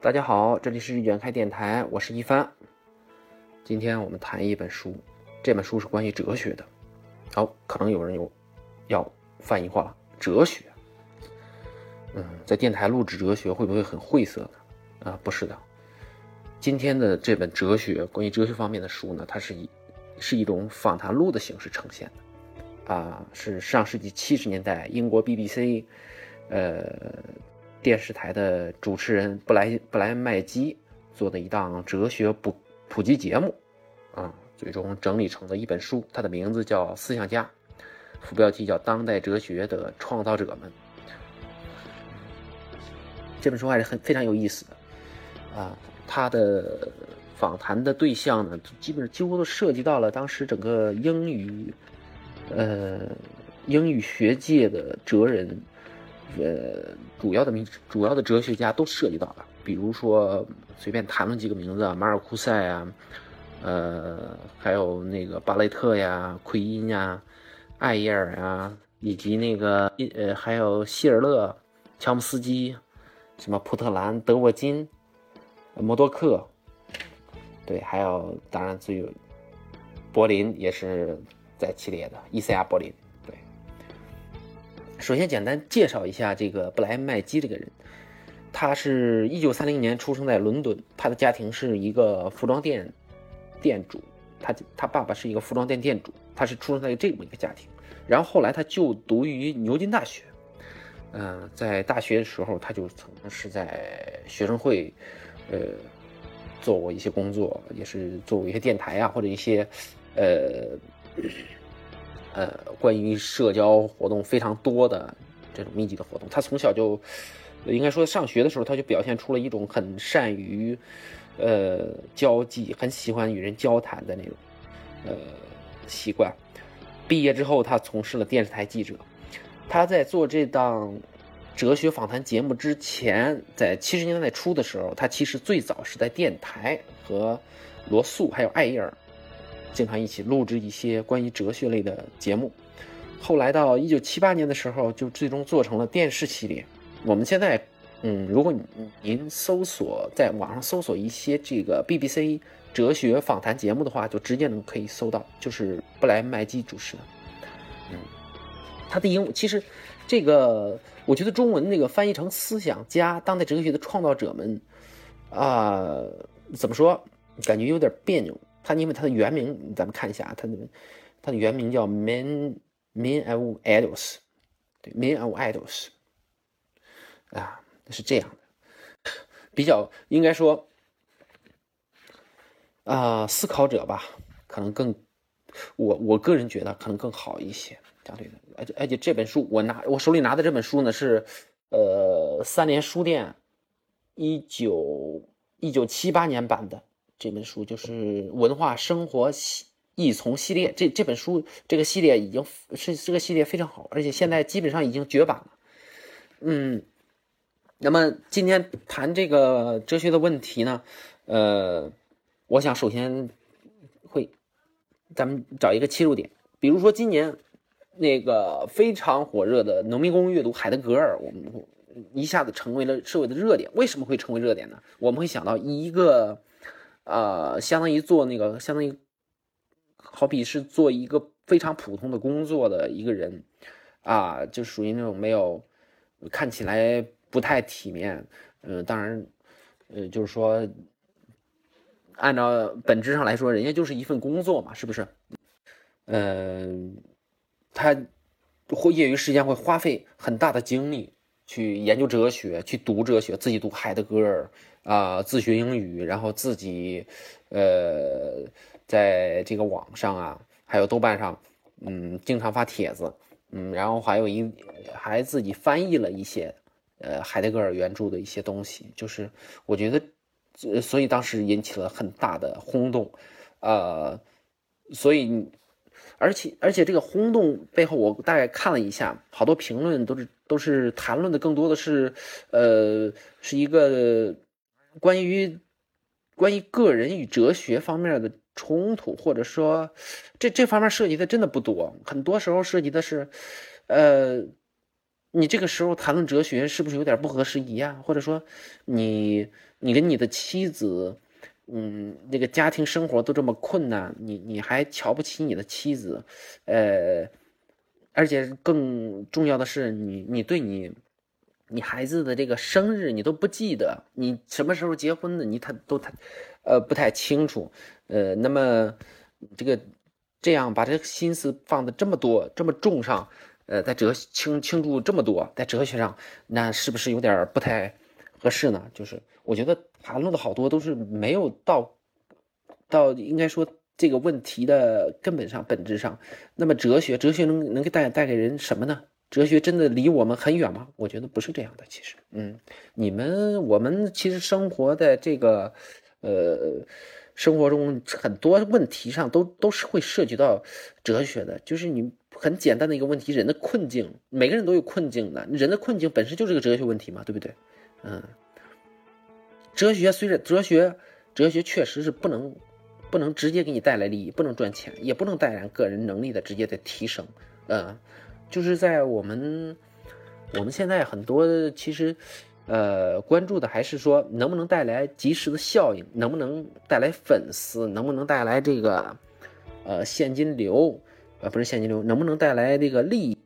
大家好，这里是远开电台，我是一帆。今天我们谈一本书，这本书是关于哲学的。好，可能有人有要翻译话，哲学，嗯，在电台录制哲学会不会很晦涩呢？啊，不是的。今天的这本哲学关于哲学方面的书呢，它是以是一种访谈录的形式呈现的，啊，是上世纪七十年代英国 BBC，呃，电视台的主持人布莱布莱麦基做的一档哲学普普及节目，啊，最终整理成了一本书，它的名字叫《思想家》，副标题叫《当代哲学的创造者们》。这本书还是很非常有意思的，啊。他的访谈的对象呢，基本上几乎都涉及到了当时整个英语，呃，英语学界的哲人，呃，主要的名主要的哲学家都涉及到了。比如说，随便谈论几个名字啊，马尔库塞啊，呃，还有那个巴雷特呀、奎因呀、艾耶尔呀，以及那个呃，还有希尔勒、乔姆斯基，什么普特兰、德沃金。默多克，对，还有当然最有柏林也是在其列的伊赛亚柏林。首先简单介绍一下这个布莱恩麦基这个人，他是一九三零年出生在伦敦，他的家庭是一个服装店店主，他他爸爸是一个服装店店主，他是出生在这么一个家庭，然后后来他就读于牛津大学，嗯，在大学的时候他就曾经是在学生会。呃，做过一些工作，也是做过一些电台啊，或者一些，呃，呃，关于社交活动非常多的这种密集的活动。他从小就，应该说上学的时候，他就表现出了一种很善于，呃，交际，很喜欢与人交谈的那种，呃，习惯。毕业之后，他从事了电视台记者。他在做这档。哲学访谈节目之前，在七十年代初的时候，他其实最早是在电台和罗素还有艾耶尔经常一起录制一些关于哲学类的节目。后来到一九七八年的时候，就最终做成了电视系列。我们现在，嗯，如果您搜索在网上搜索一些这个 BBC 哲学访谈节目的话，就直接能可以搜到，就是布莱麦基主持的。嗯，他的英其实。这个我觉得中文那个翻译成“思想家”“当代哲学的创造者们”，啊，怎么说？感觉有点别扭。他因为他的原名，咱们看一下，他的他的原名叫 “Men Men of Idols”，对，“Men of Idols”，啊，是这样的，比较应该说，啊，思考者吧，可能更，我我个人觉得可能更好一些。相对的，而且而且这本书我拿我手里拿的这本书呢是，呃，三联书店一九一九七八年版的。这本书，就是文化生活系异从系列。这这本书这个系列已经是这个系列非常好，而且现在基本上已经绝版了。嗯，那么今天谈这个哲学的问题呢，呃，我想首先会咱们找一个切入点，比如说今年。那个非常火热的农民工阅读海德格尔，我们一下子成为了社会的热点。为什么会成为热点呢？我们会想到一个，呃，相当于做那个，相当于，好比是做一个非常普通的工作的一个人，啊，就属于那种没有看起来不太体面。嗯，当然，呃，就是说，按照本质上来说，人家就是一份工作嘛，是不是？嗯。他会业余时间会花费很大的精力去研究哲学，去读哲学，自己读海德格尔啊，自学英语，然后自己呃，在这个网上啊，还有豆瓣上，嗯，经常发帖子，嗯，然后还有一还自己翻译了一些呃海德格尔原著的一些东西，就是我觉得，所以当时引起了很大的轰动，呃，所以。而且而且这个轰动背后，我大概看了一下，好多评论都是都是谈论的更多的是，呃，是一个关于关于个人与哲学方面的冲突，或者说这这方面涉及的真的不多，很多时候涉及的是，呃，你这个时候谈论哲学是不是有点不合时宜啊？或者说，你你跟你的妻子，嗯，那个家庭生活都这么困难，你你还瞧不起你的妻子，呃，而且更重要的是，你你对你你孩子的这个生日你都不记得，你什么时候结婚的你他都他呃不太清楚，呃，那么这个这样把这个心思放的这么多这么重上。呃，在哲倾倾注这么多，在哲学上，那是不是有点不太合适呢？就是我觉得谈论的好多都是没有到到应该说这个问题的根本上、本质上。那么哲学，哲学能能给带带给人什么呢？哲学真的离我们很远吗？我觉得不是这样的。其实，嗯，你们我们其实生活的这个呃生活中很多问题上都都是会涉及到哲学的，就是你。很简单的一个问题，人的困境，每个人都有困境的。人的困境本身就是个哲学问题嘛，对不对？嗯，哲学虽然哲学，哲学确实是不能不能直接给你带来利益，不能赚钱，也不能带来个人能力的直接的提升。嗯，就是在我们我们现在很多其实呃关注的还是说能不能带来及时的效应，能不能带来粉丝，能不能带来这个呃现金流。呃，不是现金流，能不能带来这个利益，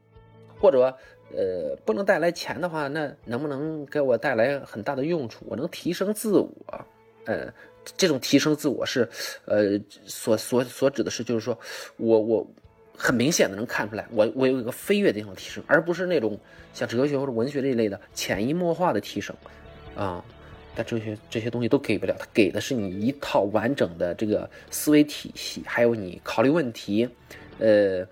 或者呃不能带来钱的话，那能不能给我带来很大的用处？我能提升自我，呃，这种提升自我是，呃，所所所指的是，就是说我我很明显的能看出来，我我有一个飞跃的提升，而不是那种像哲学或者文学这一类的潜移默化的提升，啊，但这些这些东西都给不了，他给的是你一套完整的这个思维体系，还有你考虑问题。呃，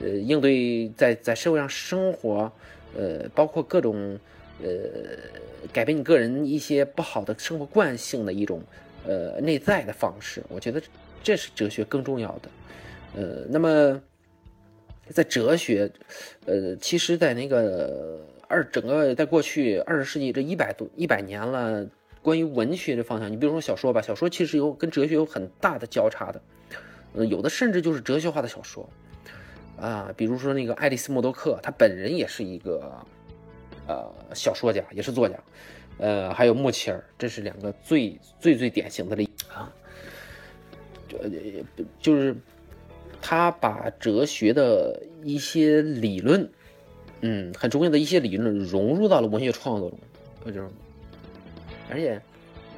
呃，应对在在社会上生活，呃，包括各种呃，改变你个人一些不好的生活惯性的一种呃内在的方式，我觉得这是哲学更重要的。呃，那么在哲学，呃，其实，在那个二整个在过去二十世纪这一百多一百年了，关于文学的方向，你比如说小说吧，小说其实有跟哲学有很大的交叉的。呃，有的甚至就是哲学化的小说，啊，比如说那个爱丽丝·默多克，他本人也是一个呃小说家，也是作家，呃，还有穆切尔，这是两个最最最典型的例子啊。就，就是他把哲学的一些理论，嗯，很重要的一些理论融入到了文学创作中，就是，而且，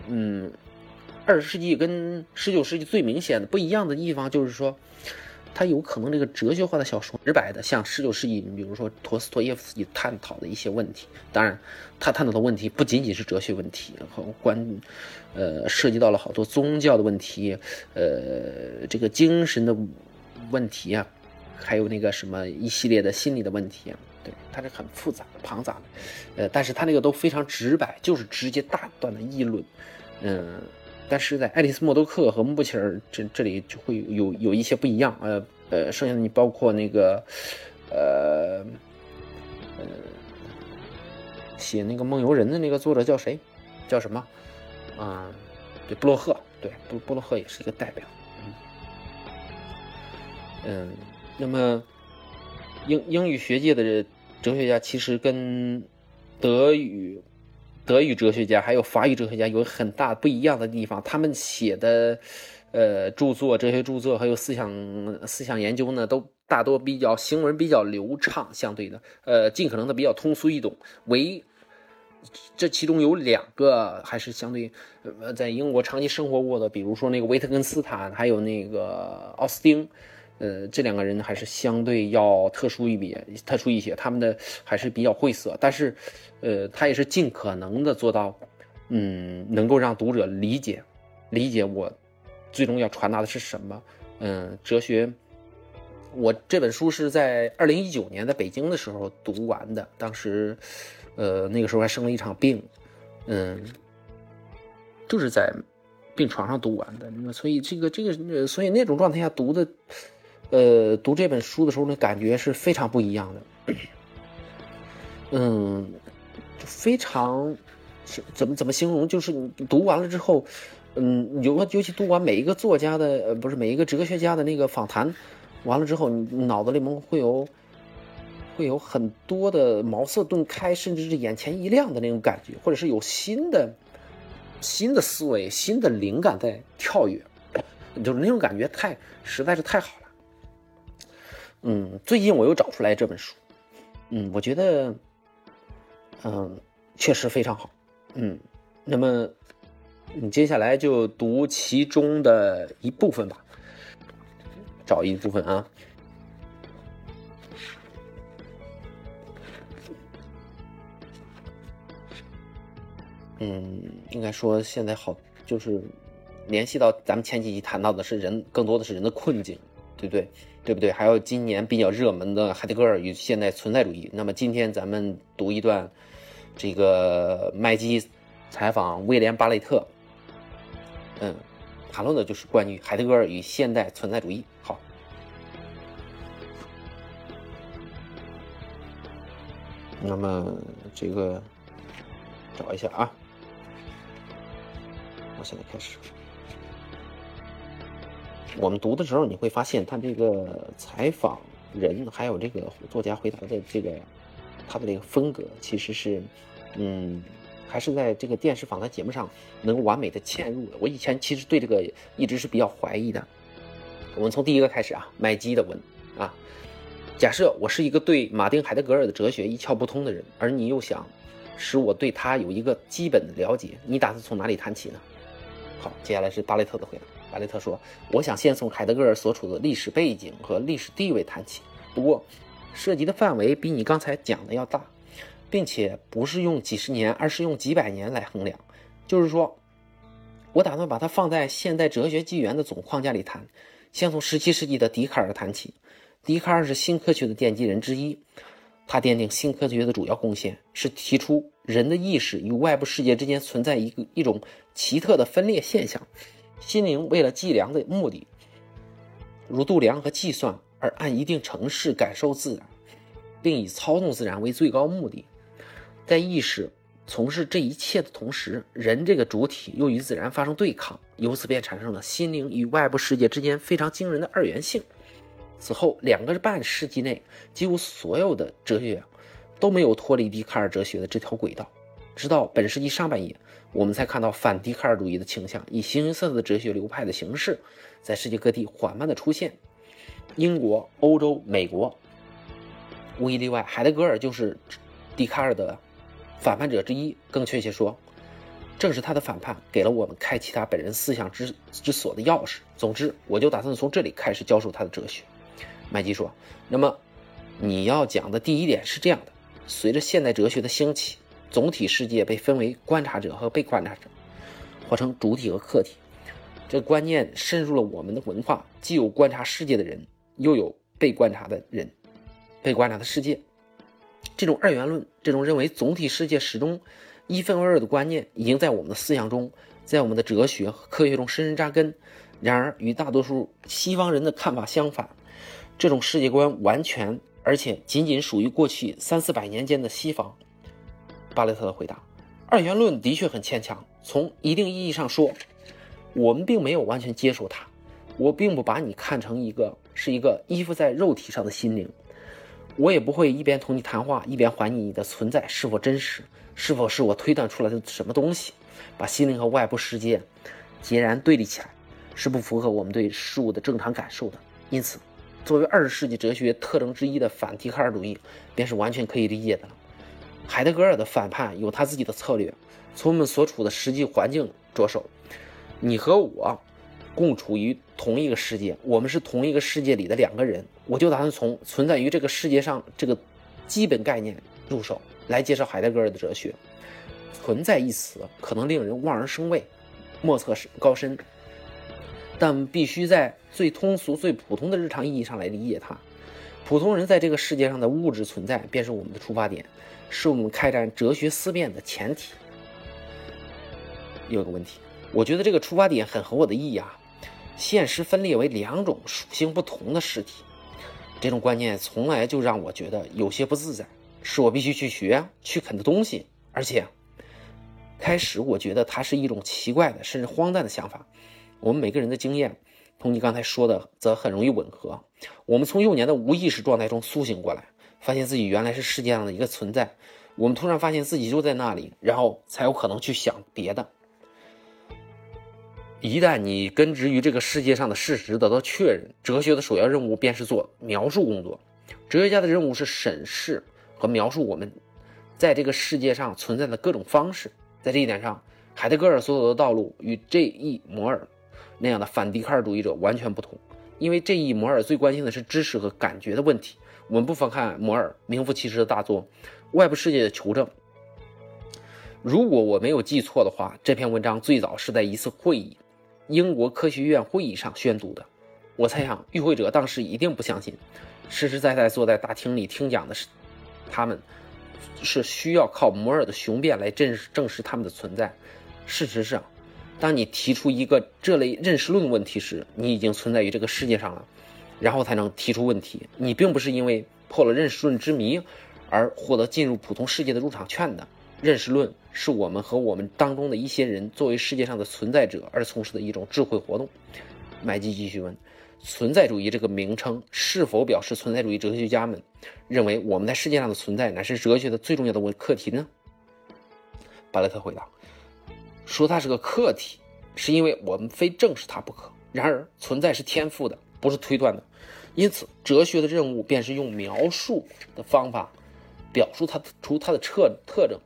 嗯。二十世纪跟十九世纪最明显的不一样的地方，就是说，他有可能这个哲学化的小说直白的，像十九世纪，你比如说陀思妥耶夫斯基探讨的一些问题。当然，他探讨的问题不仅仅是哲学问题，和关，呃，涉及到了好多宗教的问题，呃，这个精神的问题啊，还有那个什么一系列的心理的问题啊。对，他是很复杂的庞杂的，呃，但是他那个都非常直白，就是直接大段的议论，嗯。但是在爱丽丝·莫多克和穆切尔这这里就会有有一些不一样，呃呃，剩下的你包括那个，呃呃，写那个《梦游人》的那个作者叫谁？叫什么？啊，对，布洛赫，对，布布洛赫也是一个代表。嗯，那么英英语学界的哲学家其实跟德语。德语哲学家还有法语哲学家有很大不一样的地方，他们写的，呃，著作、哲学著作还有思想思想研究呢，都大多比较行文比较流畅，相对的，呃，尽可能的比较通俗易懂。唯这其中有两个还是相对，呃，在英国长期生活过的，比如说那个维特根斯坦，还有那个奥斯汀。呃，这两个人还是相对要特殊一点，特殊一些，他们的还是比较晦涩，但是，呃，他也是尽可能的做到，嗯，能够让读者理解，理解我最终要传达的是什么。嗯，哲学，我这本书是在二零一九年在北京的时候读完的，当时，呃，那个时候还生了一场病，嗯，就是在病床上读完的，那所以这个这个，所以那种状态下读的。呃，读这本书的时候呢，感觉是非常不一样的。嗯，非常怎么怎么形容？就是你读完了之后，嗯，尤尤其读完每一个作家的，呃，不是每一个哲学家的那个访谈，完了之后，你脑子里面会有会有很多的茅塞顿开，甚至是眼前一亮的那种感觉，或者是有新的新的思维、新的灵感在跳跃，就是那种感觉太实在是太好了。嗯，最近我又找出来这本书，嗯，我觉得，嗯，确实非常好，嗯，那么你接下来就读其中的一部分吧，找一部分啊。嗯，应该说现在好，就是联系到咱们前几集谈到的是人，更多的是人的困境，对不对？对不对？还有今年比较热门的海德格尔与现代存在主义。那么今天咱们读一段，这个麦基采访威廉巴雷特，嗯，谈论的就是关于海德格尔与现代存在主义。好，那么这个找一下啊。我现在开始，我们读的时候，你会发现他这个采访人，还有这个作家回答的这个他的这个风格，其实是，嗯，还是在这个电视访谈节目上能完美的嵌入的。我以前其实对这个一直是比较怀疑的。我们从第一个开始啊，麦基的文啊，假设我是一个对马丁海德格尔的哲学一窍不通的人，而你又想使我对他有一个基本的了解，你打算从哪里谈起呢？好，接下来是巴雷特的回答。巴雷特说：“我想先从海德格尔所处的历史背景和历史地位谈起，不过涉及的范围比你刚才讲的要大，并且不是用几十年，而是用几百年来衡量。就是说，我打算把它放在现代哲学纪元的总框架里谈，先从17世纪的笛卡尔谈起。笛卡尔是新科学的奠基人之一，他奠定新科学的主要贡献是提出。”人的意识与外部世界之间存在一个一种奇特的分裂现象，心灵为了计量的目的，如度量和计算而按一定程式感受自然，并以操纵自然为最高目的。在意识从事这一切的同时，人这个主体又与自然发生对抗，由此便产生了心灵与外部世界之间非常惊人的二元性。此后两个半世纪内，几乎所有的哲学。都没有脱离笛卡尔哲学的这条轨道，直到本世纪上半叶，我们才看到反笛卡尔主义的倾向以形形色色的哲学流派的形式，在世界各地缓慢的出现。英国、欧洲、美国，无一例外，海德格尔就是笛卡尔的反叛者之一。更确切说，正是他的反叛，给了我们开启他本人思想之之所的钥匙。总之，我就打算从这里开始教授他的哲学。麦基说：“那么，你要讲的第一点是这样的。”随着现代哲学的兴起，总体世界被分为观察者和被观察者，或称主体和客体。这观念深入了我们的文化，既有观察世界的人，又有被观察的人，被观察的世界。这种二元论，这种认为总体世界始终一分为二的观念，已经在我们的思想中，在我们的哲学和科学中深深扎根。然而，与大多数西方人的看法相反，这种世界观完全。而且仅仅属于过去三四百年间的西方。巴雷特的回答：二元论的确很牵强。从一定意义上说，我们并没有完全接受它。我并不把你看成一个是一个依附在肉体上的心灵。我也不会一边同你谈话，一边怀疑你的存在是否真实，是否是我推断出来的什么东西。把心灵和外部世界截然对立起来，是不符合我们对事物的正常感受的。因此。作为二十世纪哲学特征之一的反笛卡尔主义，便是完全可以理解的了。海德格尔的反叛有他自己的策略。从我们所处的实际环境着手，你和我共处于同一个世界，我们是同一个世界里的两个人。我就打算从存在于这个世界上这个基本概念入手，来介绍海德格尔的哲学。存在一词可能令人望而生畏，莫测高深。但必须在最通俗、最普通的日常意义上来理解它。普通人在这个世界上的物质存在，便是我们的出发点，是我们开展哲学思辨的前提。有个问题，我觉得这个出发点很合我的意啊。现实分裂为两种属性不同的实体，这种观念从来就让我觉得有些不自在，是我必须去学、去啃的东西。而且，开始我觉得它是一种奇怪的，甚至荒诞的想法。我们每个人的经验，同你刚才说的则很容易吻合。我们从幼年的无意识状态中苏醒过来，发现自己原来是世界上的一个存在。我们突然发现自己就在那里，然后才有可能去想别的。一旦你根植于这个世界上的事实得到确认，哲学的首要任务便是做描述工作。哲学家的任务是审视和描述我们在这个世界上存在的各种方式。在这一点上，海德格尔所走的道路与 J.E. 摩尔那样的反笛卡尔主义者完全不同。因为 J.E. 摩尔最关心的是知识和感觉的问题。我们不妨看摩尔名副其实的大作《外部世界的求证》。如果我没有记错的话，这篇文章最早是在一次会议。英国科学院会议上宣读的，我猜想与会者当时一定不相信，实实在在坐在大厅里听讲的是他们，是需要靠摩尔的雄辩来证证实他们的存在。事实上，当你提出一个这类认识论问题时，你已经存在于这个世界上了，然后才能提出问题。你并不是因为破了认识论之谜而获得进入普通世界的入场券的。认识论是我们和我们当中的一些人作为世界上的存在者而从事的一种智慧活动。麦基继续问：“存在主义这个名称是否表示存在主义哲学家们认为我们在世界上的存在乃是哲学的最重要的问课题呢？”巴勒特回答：“说它是个课题，是因为我们非正视它不可。然而，存在是天赋的，不是推断的，因此，哲学的任务便是用描述的方法表述它出它的特特征。”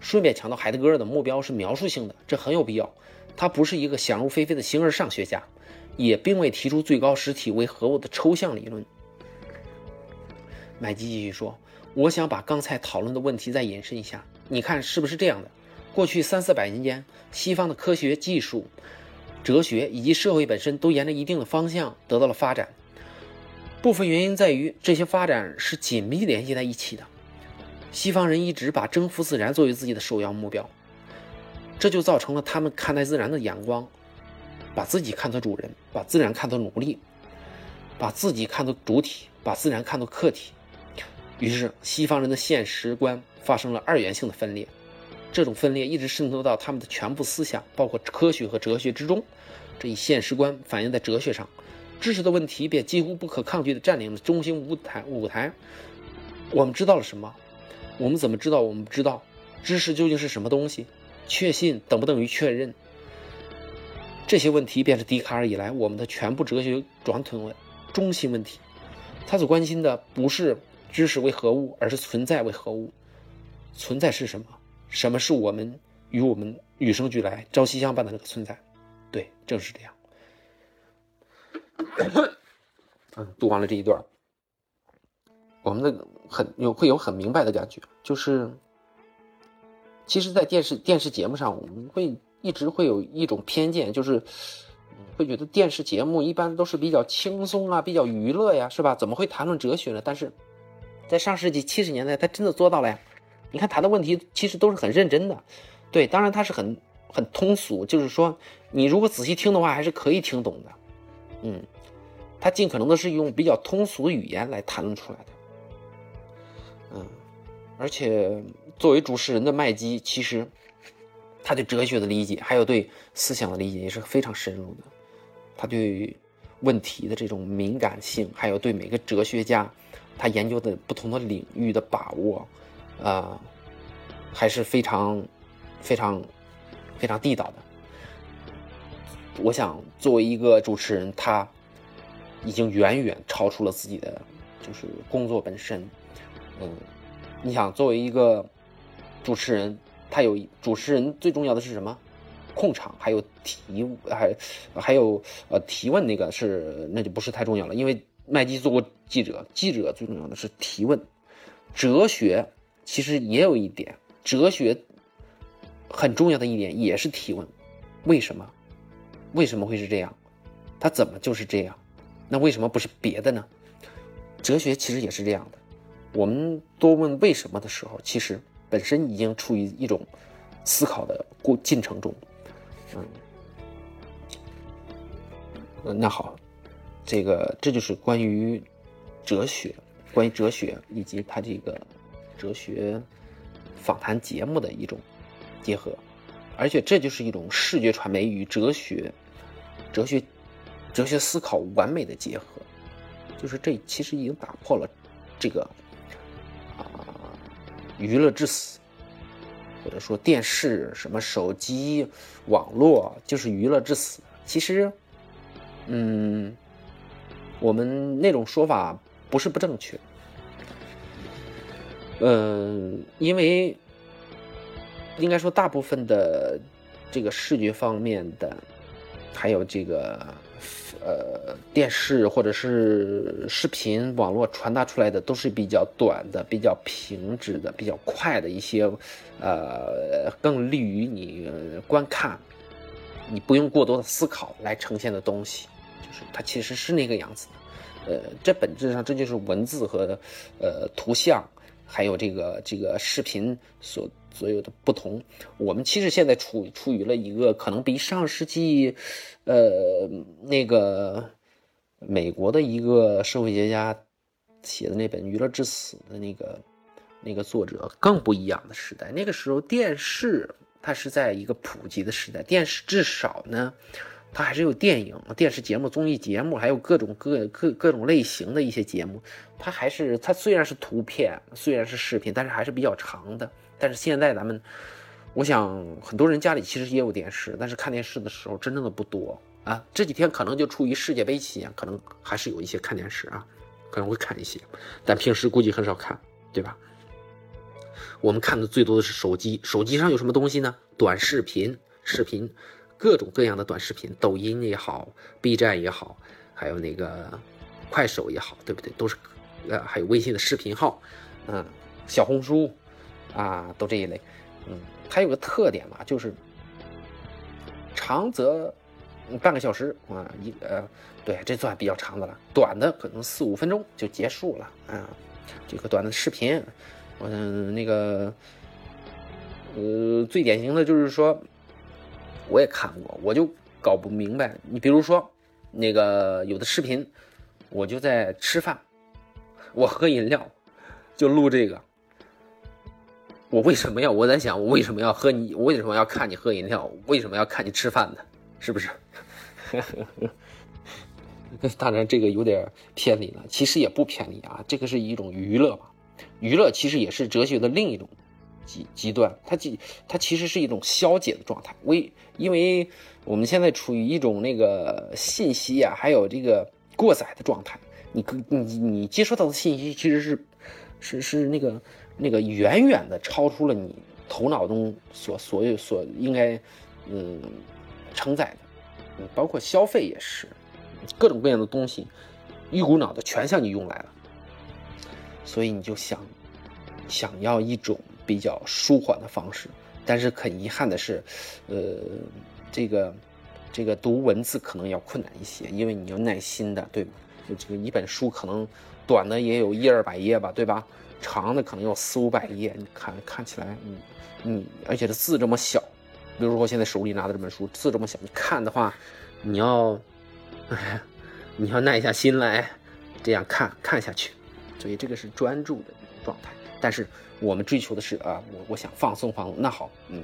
顺便强调，海德格尔的目标是描述性的，这很有必要。他不是一个想入非非的形而上学家，也并未提出最高实体为何物的抽象理论。麦基继续说：“我想把刚才讨论的问题再延伸一下，你看是不是这样的？过去三四百年间，西方的科学技术、哲学以及社会本身都沿着一定的方向得到了发展。部分原因在于这些发展是紧密联系在一起的。”西方人一直把征服自然作为自己的首要目标，这就造成了他们看待自然的眼光，把自己看作主人，把自然看作奴隶，把自己看作主体，把自然看作客体。于是，西方人的现实观发生了二元性的分裂，这种分裂一直渗透到他们的全部思想，包括科学和哲学之中。这一现实观反映在哲学上，知识的问题便几乎不可抗拒地占领了中心舞台。舞台，我们知道了什么？我们怎么知道？我们不知道，知识究竟是什么东西？确信等不等于确认？这些问题便是笛卡尔以来我们的全部哲学转吞的中心问题。他所关心的不是知识为何物，而是存在为何物。存在是什么？什么是我们与我们与生俱来、朝夕相伴的那个存在？对，正是这样。嗯，读完了这一段。我们的很有会有很明白的感觉，就是，其实，在电视电视节目上，我们会一直会有一种偏见，就是会觉得电视节目一般都是比较轻松啊，比较娱乐呀，是吧？怎么会谈论哲学呢？但是，在上世纪七十年代，他真的做到了呀。你看谈的问题其实都是很认真的，对，当然他是很很通俗，就是说你如果仔细听的话，还是可以听懂的。嗯，他尽可能的是用比较通俗的语言来谈论出来的。嗯，而且作为主持人的麦基，其实他对哲学的理解，还有对思想的理解也是非常深入的。他对问题的这种敏感性，还有对每个哲学家他研究的不同的领域的把握，啊，还是非常非常非常地道的。我想，作为一个主持人，他已经远远超出了自己的就是工作本身。嗯，你想作为一个主持人，他有主持人最重要的是什么？控场，还有提，还还有呃提问那个是那就不是太重要了，因为麦基做过记者，记者最重要的是提问。哲学其实也有一点，哲学很重要的一点也是提问。为什么？为什么会是这样？他怎么就是这样？那为什么不是别的呢？哲学其实也是这样的。我们多问为什么的时候，其实本身已经处于一种思考的过进程中。嗯，那好，这个这就是关于哲学，关于哲学以及他这个哲学访谈节目的一种结合，而且这就是一种视觉传媒与哲学、哲学、哲学思考完美的结合。就是这其实已经打破了这个啊。娱乐至死，或者说电视、什么手机、网络就是娱乐至死。其实，嗯，我们那种说法不是不正确。嗯，因为应该说大部分的这个视觉方面的，还有这个。呃，电视或者是视频网络传达出来的都是比较短的、比较平直的、比较快的一些，呃，更利于你观看，你不用过多的思考来呈现的东西，就是它其实是那个样子的。呃，这本质上这就是文字和呃图像。还有这个这个视频所所有的不同，我们其实现在处处于了一个可能比上世纪，呃，那个美国的一个社会学家写的那本《娱乐至死》的那个那个作者更不一样的时代。那个时候电视它是在一个普及的时代，电视至少呢。它还是有电影、电视节目、综艺节目，还有各种各各各种类型的一些节目。它还是它虽然是图片，虽然是视频，但是还是比较长的。但是现在咱们，我想很多人家里其实也有电视，但是看电视的时候真正的不多啊。这几天可能就出于世界杯期间，可能还是有一些看电视啊，可能会看一些，但平时估计很少看，对吧？我们看的最多的是手机，手机上有什么东西呢？短视频，视频。各种各样的短视频，抖音也好，B 站也好，还有那个快手也好，对不对？都是，呃，还有微信的视频号，嗯，小红书，啊，都这一类，嗯，它有个特点嘛，就是长则半个小时啊，一呃，对，这算比较长的了，短的可能四五分钟就结束了，啊，这个短的视频，嗯，那个，呃，最典型的就是说。我也看过，我就搞不明白。你比如说，那个有的视频，我就在吃饭，我喝饮料，就录这个。我为什么要？我在想，我为什么要喝你？我为什么要看你喝饮料？为什么要看你吃饭呢？是不是？当然，这个有点偏离了。其实也不偏离啊，这个是一种娱乐嘛。娱乐其实也是哲学的另一种。极极端，它极它其实是一种消解的状态。为因为我们现在处于一种那个信息啊，还有这个过载的状态。你你你接收到的信息其实是是是那个那个远远的超出了你头脑中所所有所应该嗯承载的。包括消费也是，各种各样的东西一股脑的全向你用来了，所以你就想想要一种。比较舒缓的方式，但是很遗憾的是，呃，这个这个读文字可能要困难一些，因为你要耐心的，对吗？就这个一本书可能短的也有一二百页吧，对吧？长的可能有四五百页，你看看起来，嗯嗯，而且这字这么小，比如说我现在手里拿的这本书字这么小，你看的话，你要，哎，你要耐下心来这样看看下去，所以这个是专注的状态，但是。我们追求的是啊，我我想放松放松。那好，嗯，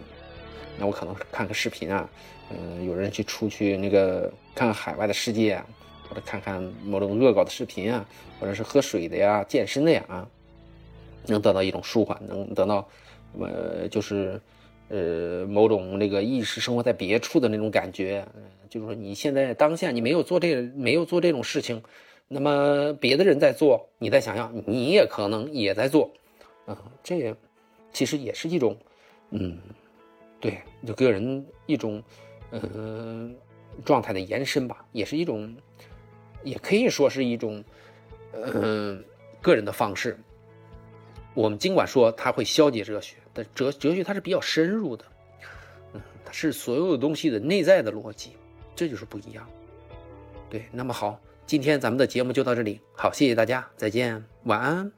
那我可能看个视频啊，嗯，有人去出去那个看看海外的世界啊，或者看看某种恶搞的视频啊，或者是喝水的呀、健身的呀啊，能得到一种舒缓，能得到，呃，就是呃某种那个意识生活在别处的那种感觉。就是说你现在当下你没有做这没有做这种事情，那么别的人在做，你再想想，你也可能也在做。啊，这也其实也是一种，嗯，对，就个人一种，嗯，状态的延伸吧，也是一种，也可以说是一种，嗯，个人的方式。我们尽管说它会消解哲学，但哲哲学它是比较深入的，嗯，它是所有东西的内在的逻辑，这就是不一样。对，那么好，今天咱们的节目就到这里，好，谢谢大家，再见，晚安。